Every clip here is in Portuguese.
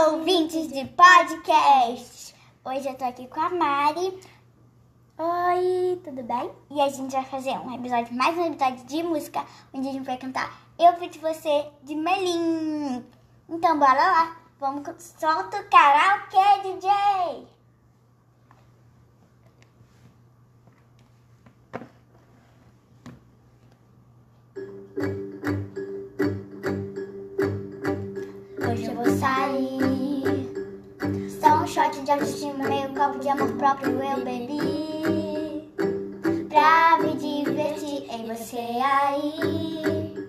Olá ouvintes de podcast! Hoje eu tô aqui com a Mari. Oi, tudo bem? E a gente vai fazer um episódio, mais um episódio de música, onde a gente vai cantar Eu Fiz Você de Melim. Então, bora lá! Vamos, solta o karaokê, DJ! de autoestima, meio copo de amor próprio eu bebi. Pra me divertir em você aí.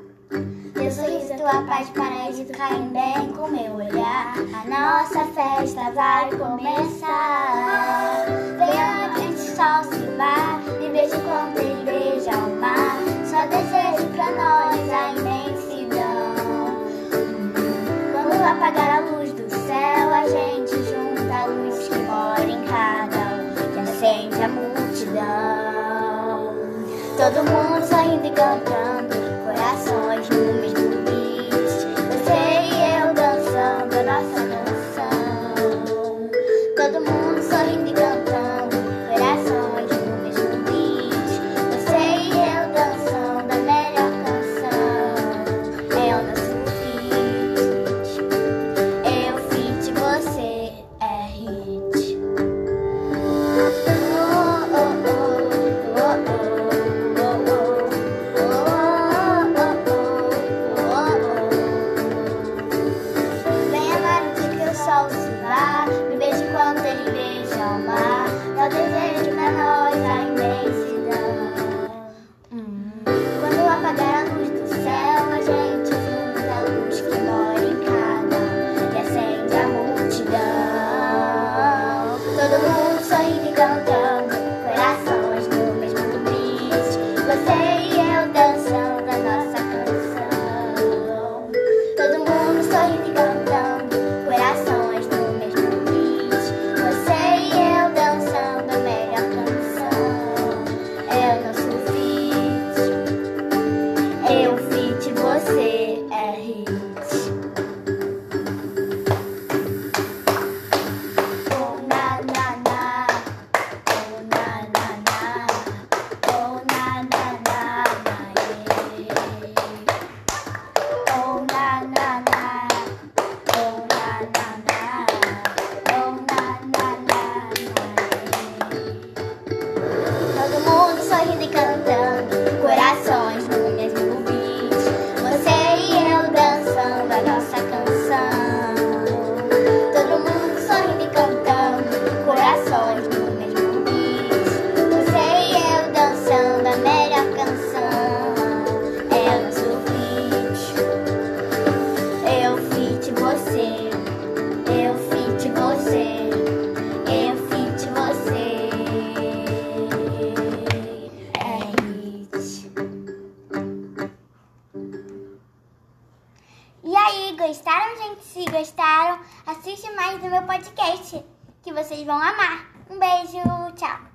Teu sorriso, tua paz, para de cair bem com meu olhar. A nossa festa vai começar. Todo mundo sorrindo e cantando, coração. amar. É o desejo pra nós a imensidão. Hum. Quando apagar gostaram, gente? Se gostaram, assiste mais do meu podcast, que vocês vão amar. Um beijo, tchau!